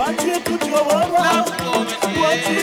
Wache kutuogopa, wache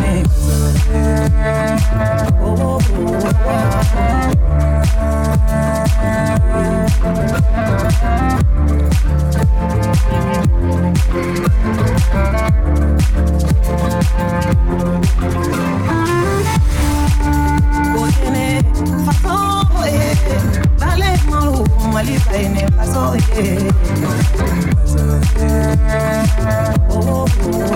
oh, oh, oh.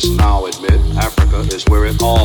scientists now admit Africa is where it all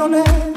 I'm baby,